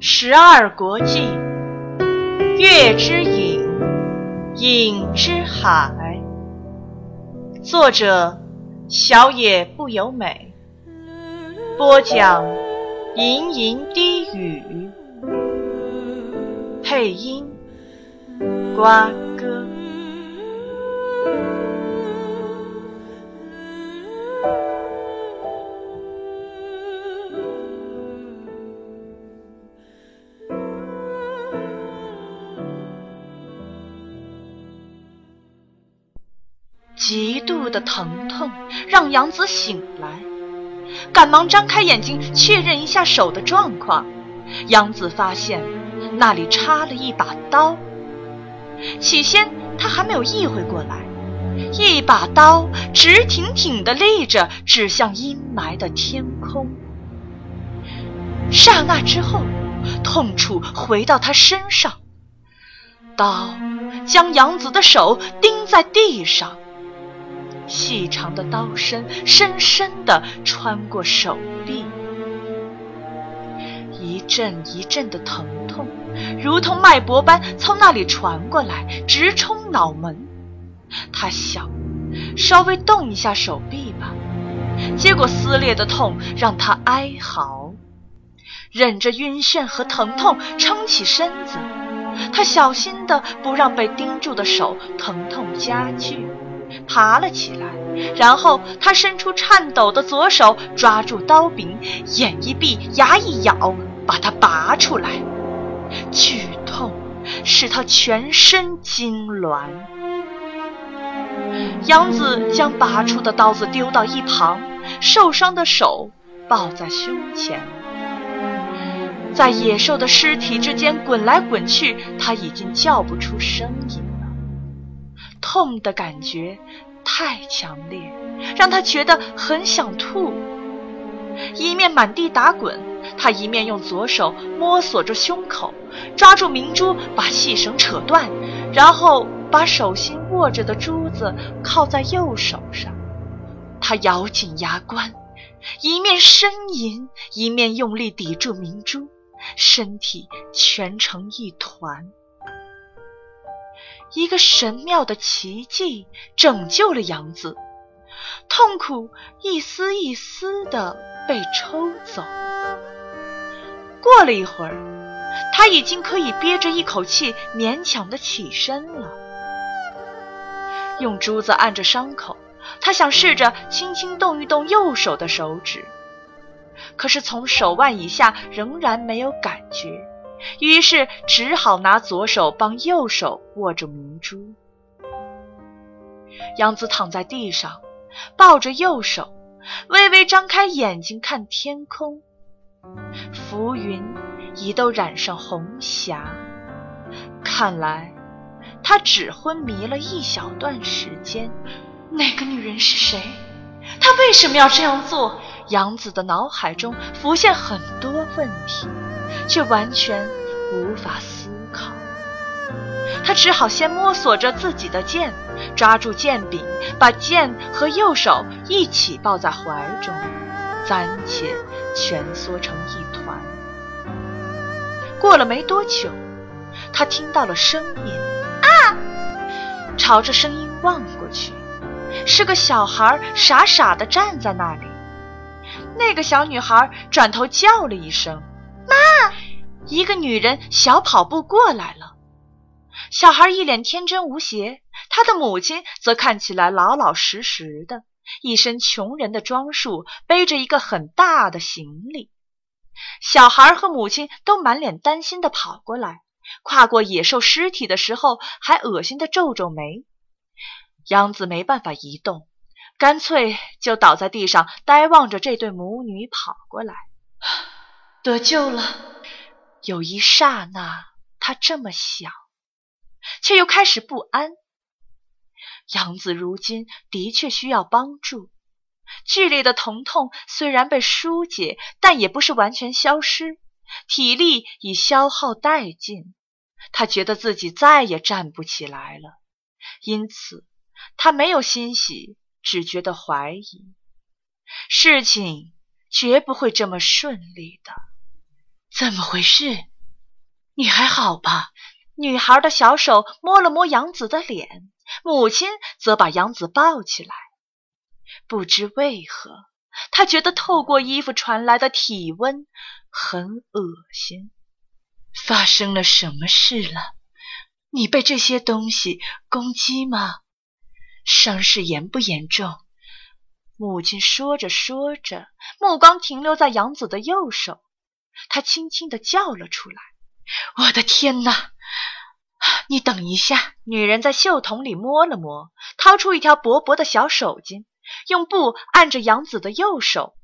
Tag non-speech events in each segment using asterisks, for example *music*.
十二国记，月之影，影之海。作者：小野不由美。播讲：吟吟低语。配音：瓜杨子醒来，赶忙张开眼睛确认一下手的状况。杨子发现那里插了一把刀。起先他还没有意会过来，一把刀直挺挺地立着，指向阴霾的天空。刹那之后，痛楚回到他身上，刀将杨子的手钉在地上。细长的刀身深深地穿过手臂，一阵一阵的疼痛如同脉搏般从那里传过来，直冲脑门。他想，稍微动一下手臂吧，结果撕裂的痛让他哀嚎，忍着晕眩和疼痛撑起身子。他小心地不让被钉住的手疼痛加剧。爬了起来，然后他伸出颤抖的左手，抓住刀柄，眼一闭，牙一咬，把它拔出来。剧痛使他全身痉挛。杨子将拔出的刀子丢到一旁，受伤的手抱在胸前，在野兽的尸体之间滚来滚去，他已经叫不出声音。痛的感觉太强烈，让他觉得很想吐。一面满地打滚，他一面用左手摸索着胸口，抓住明珠，把细绳扯断，然后把手心握着的珠子靠在右手上。他咬紧牙关，一面呻吟，一面用力抵住明珠，身体蜷成一团。一个神妙的奇迹拯救了杨子，痛苦一丝一丝的被抽走。过了一会儿，他已经可以憋着一口气勉强的起身了。用珠子按着伤口，他想试着轻轻动一动右手的手指，可是从手腕以下仍然没有感觉。于是只好拿左手帮右手握着明珠。杨子躺在地上，抱着右手，微微张开眼睛看天空。浮云已都染上红霞，看来他只昏迷了一小段时间。那个女人是谁？她为什么要这样做？杨子的脑海中浮现很多问题。却完全无法思考，他只好先摸索着自己的剑，抓住剑柄，把剑和右手一起抱在怀中，暂且蜷缩成一团。过了没多久，他听到了声音，啊！朝着声音望过去，是个小孩傻傻的站在那里。那个小女孩转头叫了一声。一个女人小跑步过来了。小孩一脸天真无邪，他的母亲则看起来老老实实的，一身穷人的装束，背着一个很大的行李。小孩和母亲都满脸担心的跑过来，跨过野兽尸体的时候还恶心的皱皱眉。杨子没办法移动，干脆就倒在地上，呆望着这对母女跑过来。得救了！有一刹那，他这么想，却又开始不安。杨子如今的确需要帮助。剧烈的疼痛虽然被疏解，但也不是完全消失。体力已消耗殆尽，他觉得自己再也站不起来了，因此他没有欣喜，只觉得怀疑，事情绝不会这么顺利的。怎么回事？你还好吧？女孩的小手摸了摸杨子的脸，母亲则把杨子抱起来。不知为何，她觉得透过衣服传来的体温很恶心。发生了什么事了？你被这些东西攻击吗？伤势严不严重？母亲说着说着，目光停留在杨子的右手，她轻轻地叫了出来：“我的天哪！”你等一下，女人在袖筒里摸了摸，掏出一条薄薄的小手巾，用布按着杨子的右手。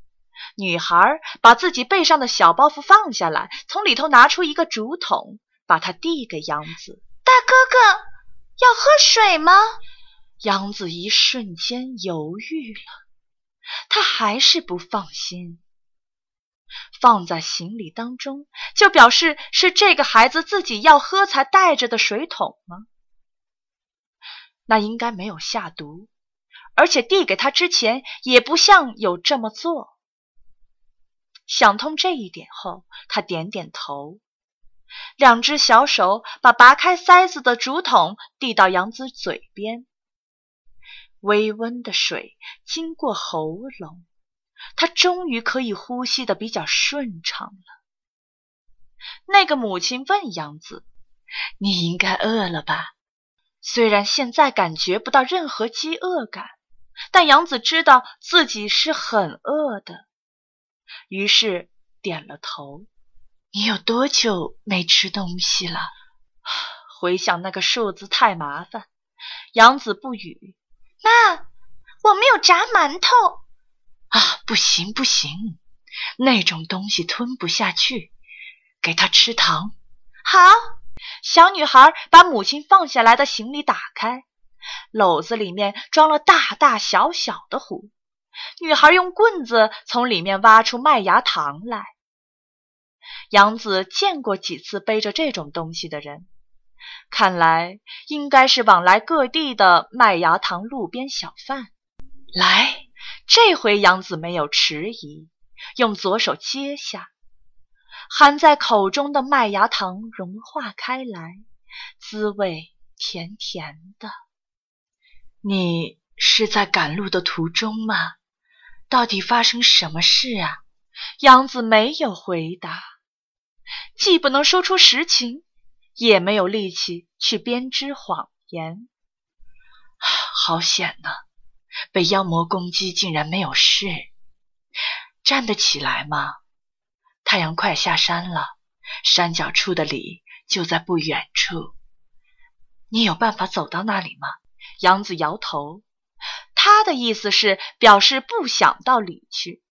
女孩把自己背上的小包袱放下来，从里头拿出一个竹筒，把它递给杨子。大哥哥，要喝水吗？杨子一瞬间犹豫了，他还是不放心。放在行李当中，就表示是这个孩子自己要喝才带着的水桶吗？那应该没有下毒，而且递给他之前也不像有这么做。想通这一点后，他点点头，两只小手把拔开塞子的竹筒递到杨子嘴边。微温的水经过喉咙。他终于可以呼吸的比较顺畅了。那个母亲问杨子：“你应该饿了吧？”虽然现在感觉不到任何饥饿感，但杨子知道自己是很饿的，于是点了头。你有多久没吃东西了？*sighs* 回想那个数字太麻烦，杨子不语。妈，我没有炸馒头。啊，不行不行，那种东西吞不下去，给他吃糖。好，小女孩把母亲放下来的行李打开，篓子里面装了大大小小的壶。女孩用棍子从里面挖出麦芽糖来。杨子见过几次背着这种东西的人，看来应该是往来各地的麦芽糖路边小贩。来。这回杨子没有迟疑，用左手接下，含在口中的麦芽糖融化开来，滋味甜甜的。你是在赶路的途中吗？到底发生什么事啊？杨子没有回答，既不能说出实情，也没有力气去编织谎言。*sighs* 好险呐！被妖魔攻击，竟然没有事，站得起来吗？太阳快下山了，山脚处的里就在不远处。你有办法走到那里吗？杨子摇头，他的意思是表示不想到里去。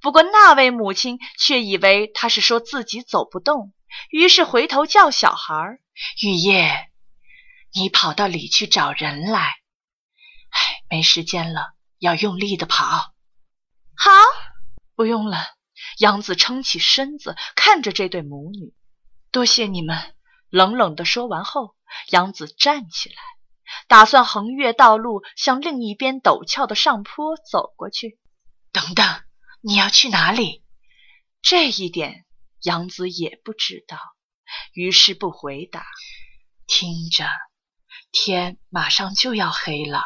不过那位母亲却以为他是说自己走不动，于是回头叫小孩：“玉叶，你跑到里去找人来。”唉，没时间了，要用力的跑。好，不用了。杨子撑起身子，看着这对母女。多谢你们。冷冷的说完后，杨子站起来，打算横越道路，向另一边陡峭的上坡走过去。等等，你要去哪里？这一点杨子也不知道，于是不回答。听着，天马上就要黑了。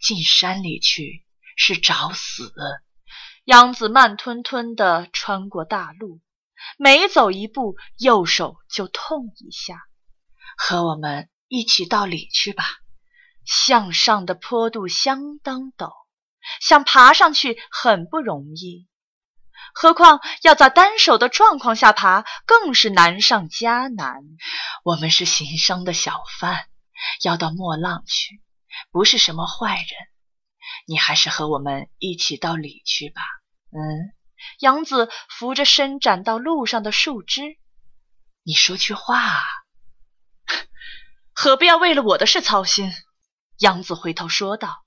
进山里去是找死。杨子慢吞吞地穿过大路，每走一步，右手就痛一下。和我们一起到里去吧。向上的坡度相当陡，想爬上去很不容易，何况要在单手的状况下爬，更是难上加难。我们是行商的小贩，要到莫浪去。不是什么坏人，你还是和我们一起到里去吧。嗯，杨子扶着伸展到路上的树枝，你说句话。何必要为了我的事操心？杨子回头说道。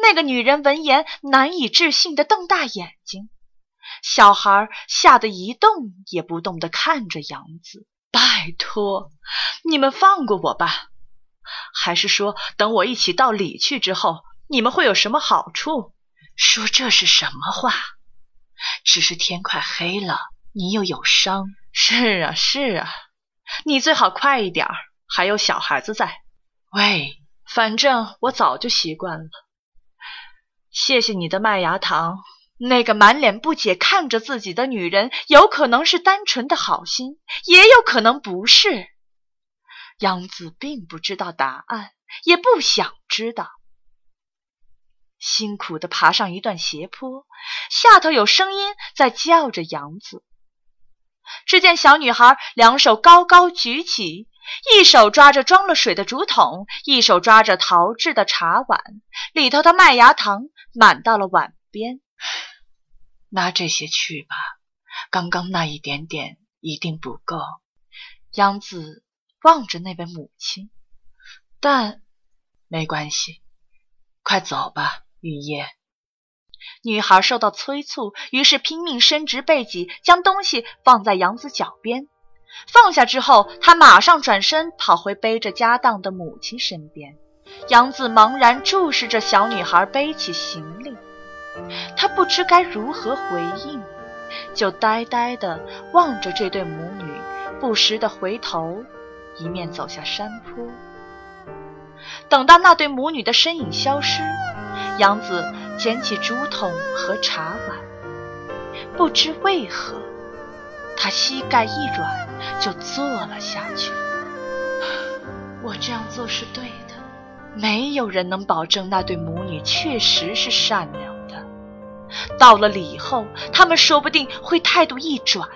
那个女人闻言难以置信的瞪大眼睛，小孩吓得一动也不动的看着杨子。拜托，你们放过我吧。还是说，等我一起到里去之后，你们会有什么好处？说这是什么话？只是天快黑了，你又有伤。是啊，是啊，你最好快一点，还有小孩子在。喂，反正我早就习惯了。谢谢你的麦芽糖。那个满脸不解看着自己的女人，有可能是单纯的好心，也有可能不是。杨子并不知道答案，也不想知道。辛苦的爬上一段斜坡，下头有声音在叫着杨子。只见小女孩两手高高举起，一手抓着装了水的竹筒，一手抓着陶制的茶碗，里头的麦芽糖满到了碗边。拿这些去吧，刚刚那一点点一定不够。杨子望着那位母亲，但没关系，快走吧，雨夜。女孩受到催促，于是拼命伸直背脊，将东西放在杨子脚边。放下之后，她马上转身跑回背着家当的母亲身边。杨子茫然注视着小女孩背起行李。他不知该如何回应，就呆呆地望着这对母女，不时地回头，一面走下山坡。等到那对母女的身影消失，杨子捡起竹筒和茶碗，不知为何，他膝盖一软，就坐了下去。我这样做是对的，没有人能保证那对母女确实是善良的。到了礼后，他们说不定会态度一转。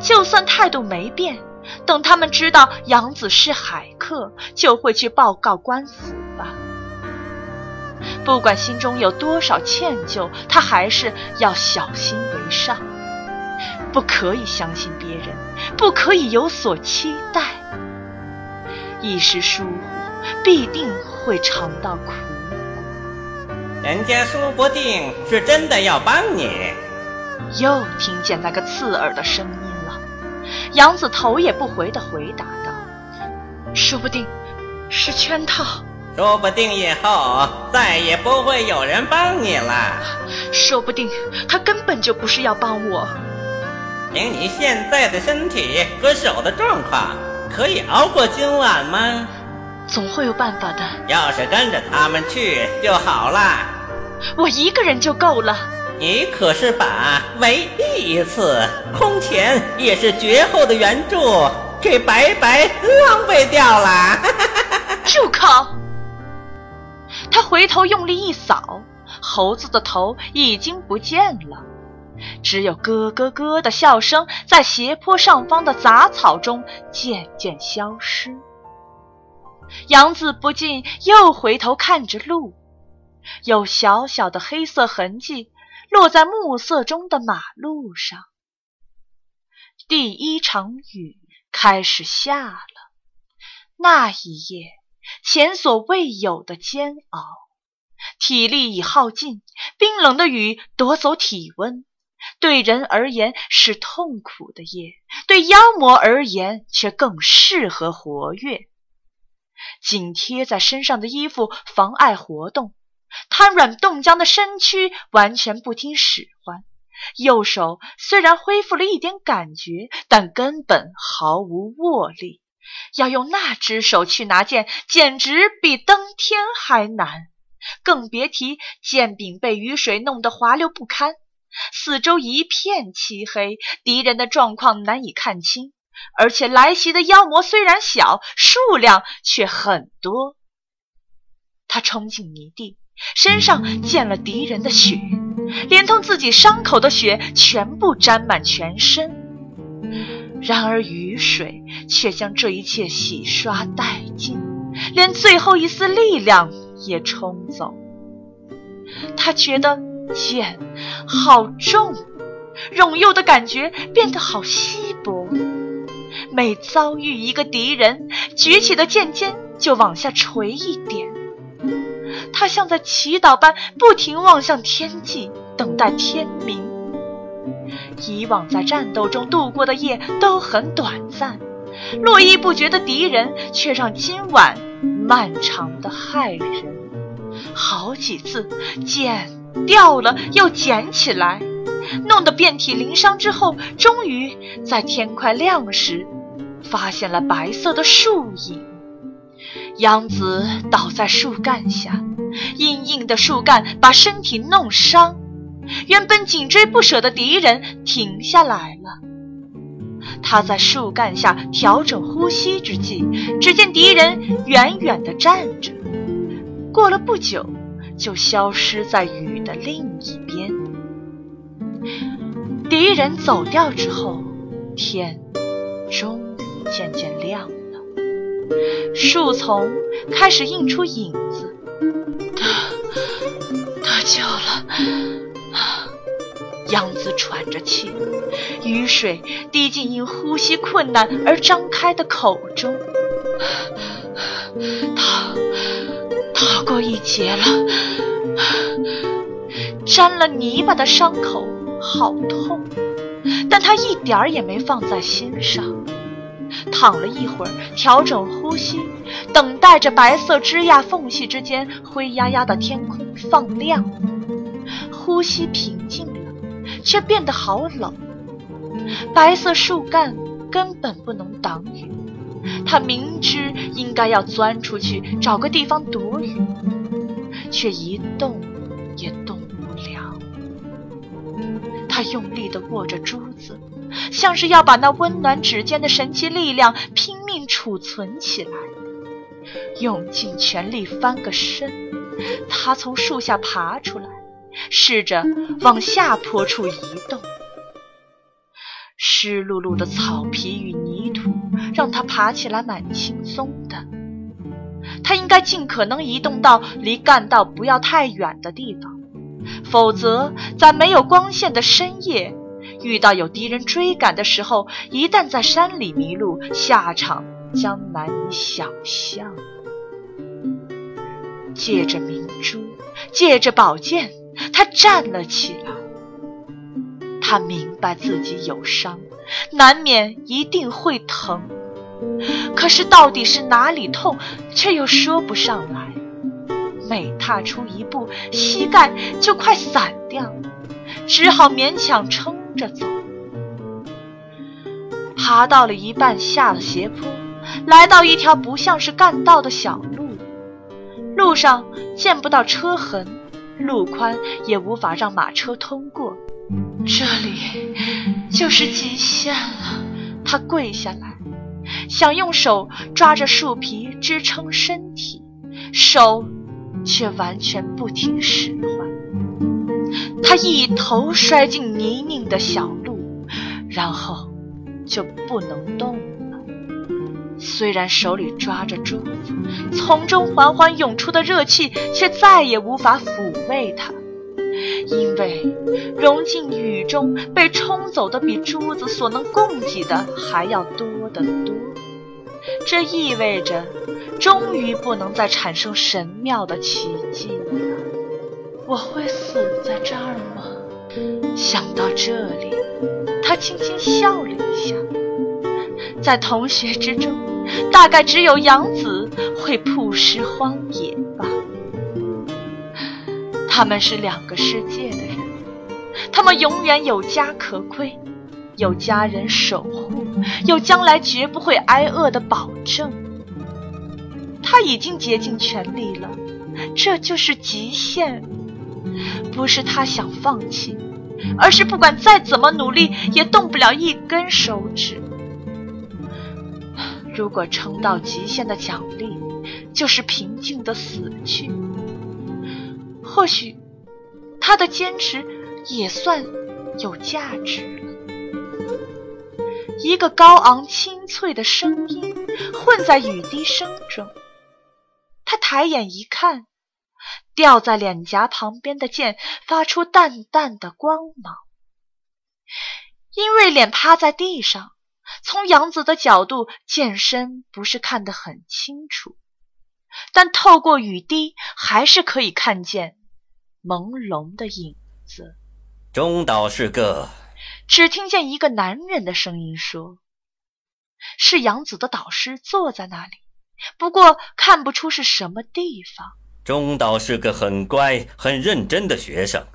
就算态度没变，等他们知道杨子是海客，就会去报告官府吧。不管心中有多少歉疚，他还是要小心为上，不可以相信别人，不可以有所期待。一时疏忽，必定会尝到苦果。人家说不定是真的要帮你。又听见那个刺耳的声音了。杨子头也不回的回答道：“说不定是圈套。说不定以后再也不会有人帮你了。说不定他根本就不是要帮我。凭你现在的身体和手的状况，可以熬过今晚吗？”总会有办法的。要是跟着他们去就好了。我一个人就够了。你可是把唯一一次空前也是绝后的援助给白白浪费掉了。住口！他回头用力一扫，猴子的头已经不见了，只有咯咯咯的笑声在斜坡上方的杂草中渐渐消失。杨子不禁又回头看着路，有小小的黑色痕迹落在暮色中的马路上。第一场雨开始下了，那一夜前所未有的煎熬，体力已耗尽，冰冷的雨夺走体温，对人而言是痛苦的夜，对妖魔而言却更适合活跃。紧贴在身上的衣服妨碍活动，瘫软冻僵的身躯完全不听使唤。右手虽然恢复了一点感觉，但根本毫无握力。要用那只手去拿剑，简直比登天还难，更别提剑柄被雨水弄得滑溜不堪。四周一片漆黑，敌人的状况难以看清。而且来袭的妖魔虽然小，数量却很多。他冲进泥地，身上溅了敌人的血，连同自己伤口的血全部沾满全身。然而雨水却将这一切洗刷殆尽，连最后一丝力量也冲走。他觉得剑好重，荣佑的感觉变得好稀薄。每遭遇一个敌人，举起的剑尖就往下垂一点。他像在祈祷般不停望向天际，等待天明。以往在战斗中度过的夜都很短暂，络绎不绝的敌人却让今晚漫长的骇人。好几次剑掉了又捡起来，弄得遍体鳞伤之后，终于在天快亮时，发现了白色的树影。杨子倒在树干下，硬硬的树干把身体弄伤。原本紧追不舍的敌人停下来了。他在树干下调整呼吸之际，只见敌人远远地站着。过了不久，就消失在雨的另一边。敌人走掉之后，天终于渐渐亮了。树丛开始映出影子，得得救了！杨子喘着气，雨水滴进因呼吸困难而张开的口中。逃逃过一劫了，沾了泥巴的伤口好痛，但他一点儿也没放在心上。躺了一会儿，调整呼吸，等待着白色枝桠缝隙之间灰压压的天空放亮。呼吸平静了，却变得好冷。白色树干根本不能挡雨，他明知应该要钻出去找个地方躲雨，却一动也动不了。他用力地握着珠子。像是要把那温暖指尖的神奇力量拼命储存起来，用尽全力翻个身，他从树下爬出来，试着往下坡处移动。湿漉漉的草皮与泥土让他爬起来蛮轻松的。他应该尽可能移动到离干道不要太远的地方，否则在没有光线的深夜。遇到有敌人追赶的时候，一旦在山里迷路，下场将难以想象。借着明珠，借着宝剑，他站了起来。他明白自己有伤，难免一定会疼，可是到底是哪里痛，却又说不上来。每踏出一步，膝盖就快散掉，只好勉强撑。着走，爬到了一半，下了斜坡，来到一条不像是干道的小路。路上见不到车痕，路宽也无法让马车通过。这里就是极限了。他跪下来，想用手抓着树皮支撑身体，手却完全不听使唤。他一头摔进泥泞的小路，然后就不能动了。虽然手里抓着珠子，从中缓缓涌出的热气却再也无法抚慰他，因为融进雨中被冲走的比珠子所能供给的还要多得多。这意味着，终于不能再产生神妙的奇迹了。我会死在这儿吗？想到这里，他轻轻笑了一下。在同学之中，大概只有杨子会曝尸荒野吧。他们是两个世界的人，他们永远有家可归，有家人守护，有将来绝不会挨饿的保证。他已经竭尽全力了，这就是极限。不是他想放弃，而是不管再怎么努力，也动不了一根手指。如果撑到极限的奖励就是平静的死去，或许他的坚持也算有价值了。一个高昂清脆的声音混在雨滴声中，他抬眼一看。掉在脸颊旁边的剑发出淡淡的光芒。因为脸趴在地上，从杨子的角度，剑身不是看得很清楚，但透过雨滴，还是可以看见朦胧的影子。中岛是个只听见一个男人的声音说：“是杨子的导师坐在那里，不过看不出是什么地方。”中岛是个很乖、很认真的学生，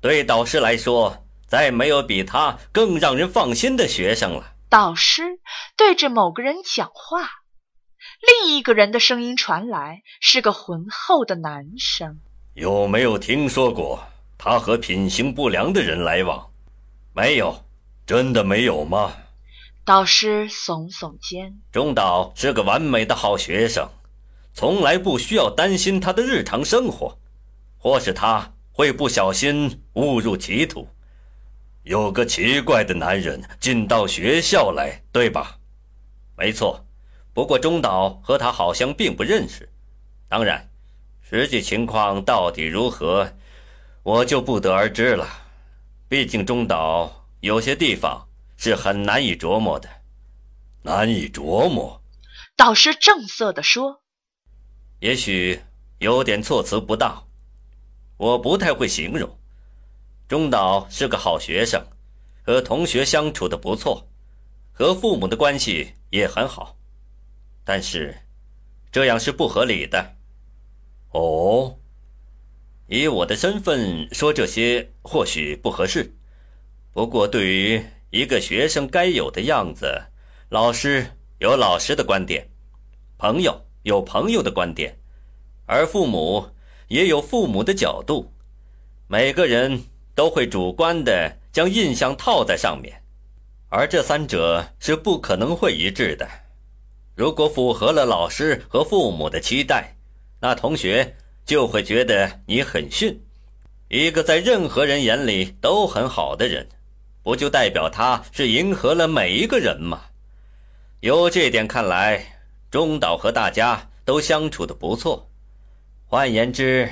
对导师来说，再没有比他更让人放心的学生了。导师对着某个人讲话，另一个人的声音传来，是个浑厚的男声：“有没有听说过他和品行不良的人来往？没有，真的没有吗？”导师耸耸肩：“中岛是个完美的好学生。”从来不需要担心他的日常生活，或是他会不小心误入歧途。有个奇怪的男人进到学校来，对吧？没错，不过中岛和他好像并不认识。当然，实际情况到底如何，我就不得而知了。毕竟中岛有些地方是很难以琢磨的，难以琢磨。导师正色地说。也许有点措辞不当，我不太会形容。中岛是个好学生，和同学相处的不错，和父母的关系也很好，但是这样是不合理的。哦，以我的身份说这些或许不合适，不过对于一个学生该有的样子，老师有老师的观点，朋友。有朋友的观点，而父母也有父母的角度，每个人都会主观的将印象套在上面，而这三者是不可能会一致的。如果符合了老师和父母的期待，那同学就会觉得你很逊。一个在任何人眼里都很好的人，不就代表他是迎合了每一个人吗？由这点看来。中岛和大家都相处的不错，换言之，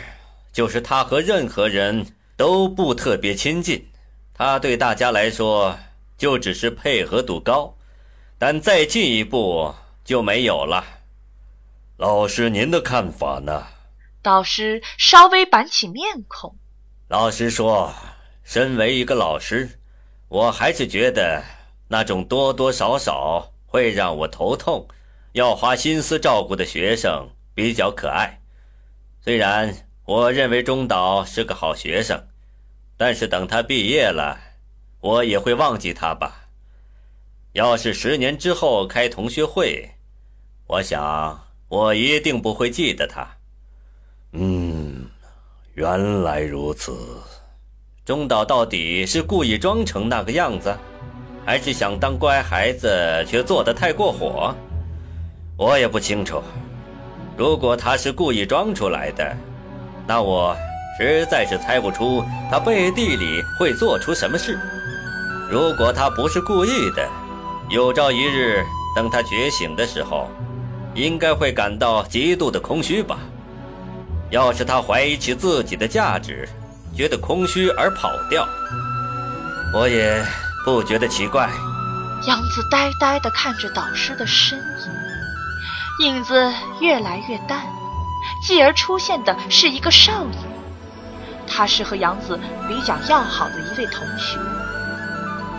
就是他和任何人都不特别亲近。他对大家来说就只是配合度高，但再进一步就没有了。老师，您的看法呢？导师稍微板起面孔。老师说，身为一个老师，我还是觉得那种多多少少会让我头痛。要花心思照顾的学生比较可爱，虽然我认为中岛是个好学生，但是等他毕业了，我也会忘记他吧。要是十年之后开同学会，我想我一定不会记得他。嗯，原来如此。中岛到底是故意装成那个样子，还是想当乖孩子却做得太过火？我也不清楚，如果他是故意装出来的，那我实在是猜不出他背地里会做出什么事。如果他不是故意的，有朝一日等他觉醒的时候，应该会感到极度的空虚吧。要是他怀疑起自己的价值，觉得空虚而跑掉，我也不觉得奇怪。杨子呆呆地看着导师的身影。影子越来越淡，继而出现的是一个少女，她是和杨子比较要好的一位同学。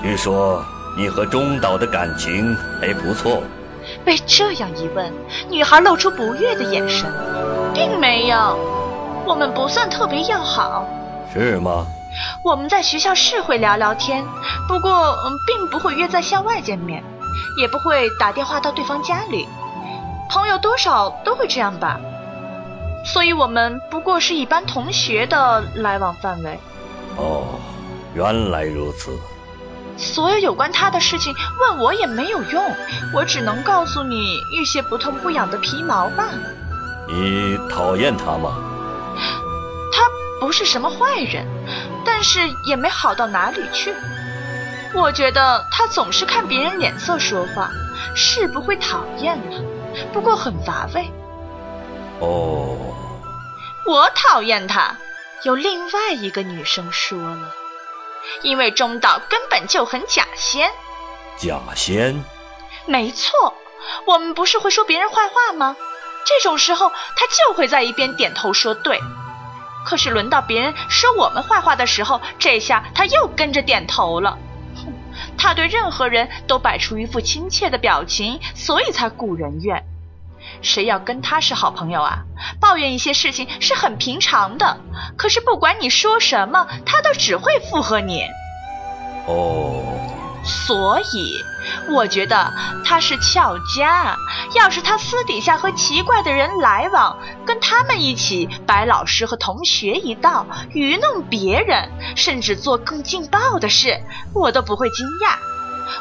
据说你和中岛的感情还不错。被这样一问，女孩露出不悦的眼神。并没有，我们不算特别要好。是吗？我们在学校是会聊聊天，不过并不会约在校外见面，也不会打电话到对方家里。朋友多少都会这样吧，所以我们不过是一般同学的来往范围。哦，原来如此。所有有关他的事情问我也没有用，我只能告诉你一些不痛不痒的皮毛罢了。你讨厌他吗？他不是什么坏人，但是也没好到哪里去。我觉得他总是看别人脸色说话，是不会讨厌了。不过很乏味。哦，我讨厌他。有另外一个女生说了，因为中岛根本就很假仙。假仙？没错，我们不是会说别人坏话吗？这种时候他就会在一边点头说对。可是轮到别人说我们坏话的时候，这下他又跟着点头了。哼。他对任何人都摆出一副亲切的表情，所以才故人怨。谁要跟他是好朋友啊？抱怨一些事情是很平常的。可是不管你说什么，他都只会附和你。哦，所以我觉得他是俏家。要是他私底下和奇怪的人来往，跟他们一起摆老师和同学一道，愚弄别人，甚至做更劲爆的事，我都不会惊讶。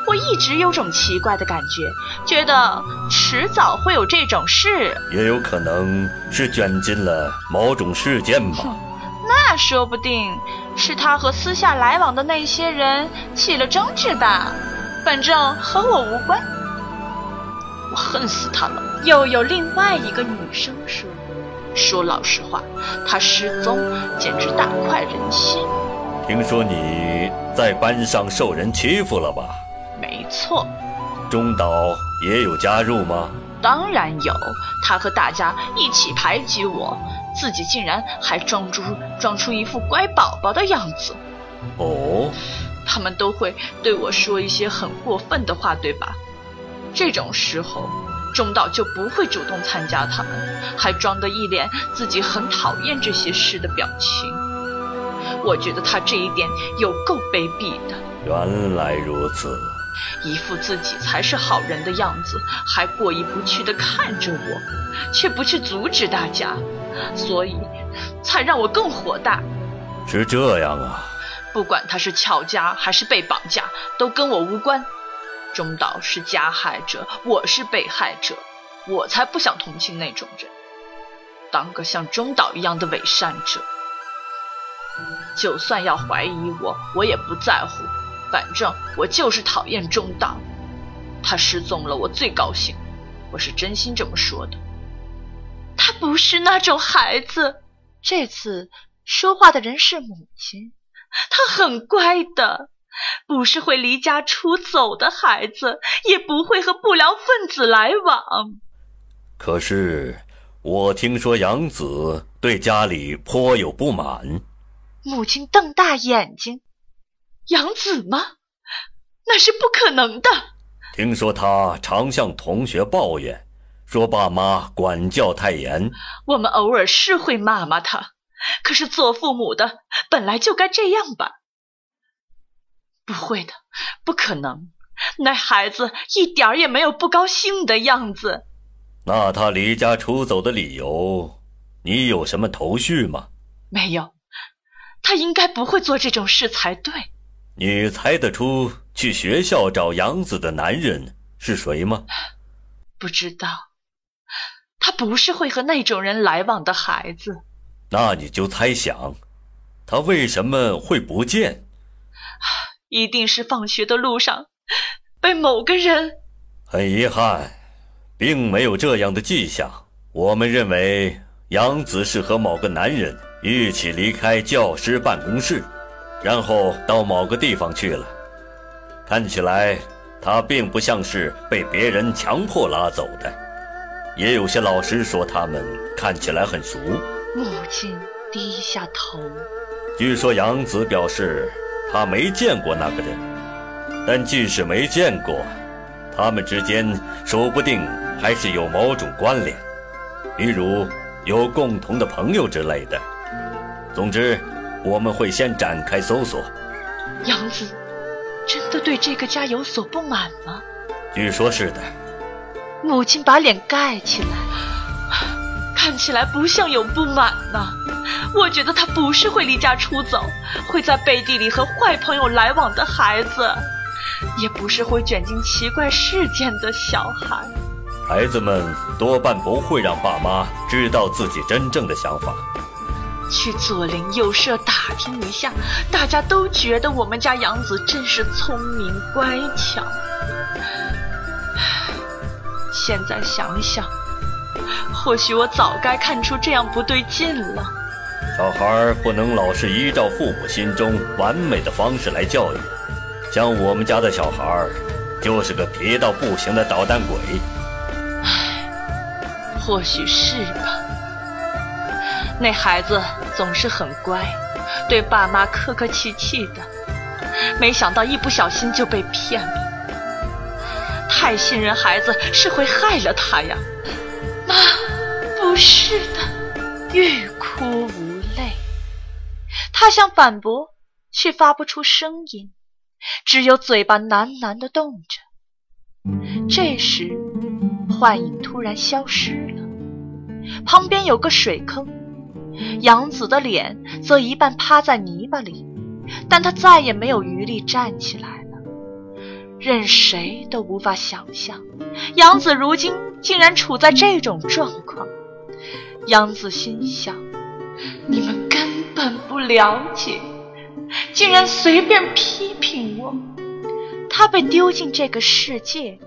我一直有种奇怪的感觉，觉得迟早会有这种事。也有可能是卷进了某种事件吧。那说不定是他和私下来往的那些人起了争执吧。反正和我无关。我恨死他了。又有另外一个女生说：“说老实话，他失踪简直大快人心。”听说你在班上受人欺负了吧？没错，中岛也有加入吗？当然有，他和大家一起排挤我，自己竟然还装出装出一副乖宝宝的样子。哦，他们都会对我说一些很过分的话，对吧？这种时候，中岛就不会主动参加他们，还装得一脸自己很讨厌这些事的表情。我觉得他这一点有够卑鄙的。原来如此。一副自己才是好人的样子，还过意不去的看着我，却不去阻止大家，所以才让我更火大。是这样啊，不管他是巧家还是被绑架，都跟我无关。中岛是加害者，我是被害者，我才不想同情那种人，当个像中岛一样的伪善者。就算要怀疑我，我也不在乎。反正我就是讨厌中岛，他失踪了，我最高兴，我是真心这么说的。他不是那种孩子，这次说话的人是母亲，他很乖的，不是会离家出走的孩子，也不会和不良分子来往。可是我听说杨子对家里颇有不满，母亲瞪大眼睛。养子吗？那是不可能的。听说他常向同学抱怨，说爸妈管教太严。我们偶尔是会骂骂他，可是做父母的本来就该这样吧？不会的，不可能。那孩子一点儿也没有不高兴的样子。那他离家出走的理由，你有什么头绪吗？没有，他应该不会做这种事才对。你猜得出去学校找杨子的男人是谁吗？不知道，他不是会和那种人来往的孩子。那你就猜想，他为什么会不见？一定是放学的路上 *sighs* 被某个人。很遗憾，并没有这样的迹象。我们认为杨子是和某个男人一起离开教师办公室。然后到某个地方去了，看起来他并不像是被别人强迫拉走的。也有些老师说他们看起来很熟。母亲低下头。据说杨子表示他没见过那个人，但即使没见过，他们之间说不定还是有某种关联，比如有共同的朋友之类的。总之。我们会先展开搜索。杨子真的对这个家有所不满吗？据说是的。母亲把脸盖起来，看起来不像有不满呢。我觉得他不是会离家出走，会在背地里和坏朋友来往的孩子，也不是会卷进奇怪事件的小孩。孩子们多半不会让爸妈知道自己真正的想法。去左邻右舍打听一下，大家都觉得我们家杨子真是聪明乖巧。现在想想，或许我早该看出这样不对劲了。小孩不能老是依照父母心中完美的方式来教育，像我们家的小孩，就是个皮到不行的捣蛋鬼。唉，或许是吧。那孩子总是很乖，对爸妈客客气气的。没想到一不小心就被骗了。太信任孩子是会害了他呀。妈，不是的，欲哭无泪。他想反驳，却发不出声音，只有嘴巴喃喃的动着。这时，幻影突然消失了，旁边有个水坑，杨子的脸则一半趴在泥巴里，但他再也没有余力站起来了。任谁都无法想象，杨子如今竟然处在这种状况。杨子心想：你们根本不了解，竟然随便批评我。他被丢进这个世界。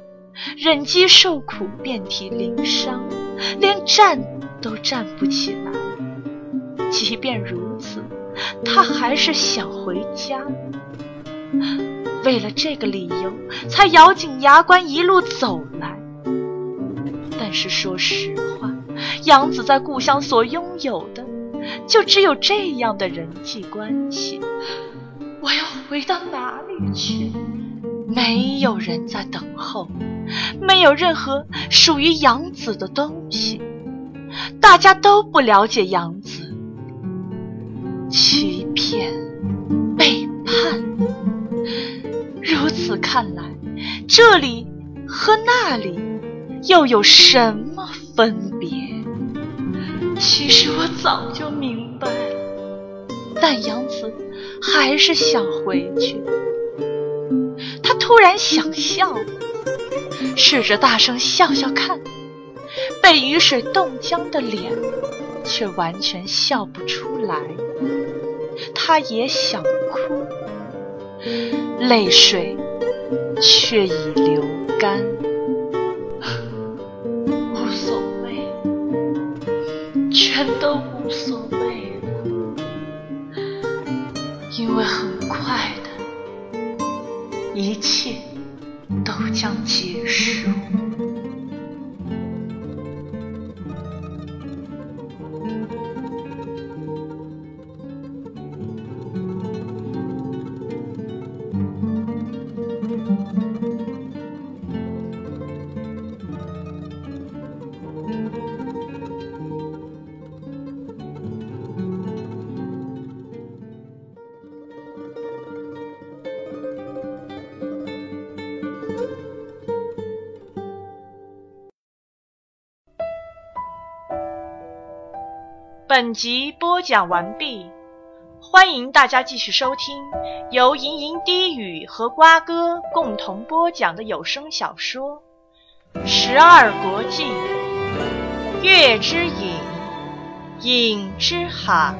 忍饥受苦，遍体鳞伤，连站都站不起来。即便如此，他还是想回家。为了这个理由，才咬紧牙关一路走来。但是说实话，杨子在故乡所拥有的，就只有这样的人际关系。我要回到哪里去？没有人在等候。没有任何属于杨子的东西，大家都不了解杨。欺骗、背叛，如此看来，这里和那里又有什么分别？其实我早就明白了，但杨子还是想回去。他突然想笑。试着大声笑笑看，被雨水冻僵的脸，却完全笑不出来。他也想哭，泪水却已流干。无所谓，全都无所谓了，因为很快的，一切。都将结束。本集播讲完毕，欢迎大家继续收听由盈盈低语和瓜哥共同播讲的有声小说《十二国记·月之影，影之海》。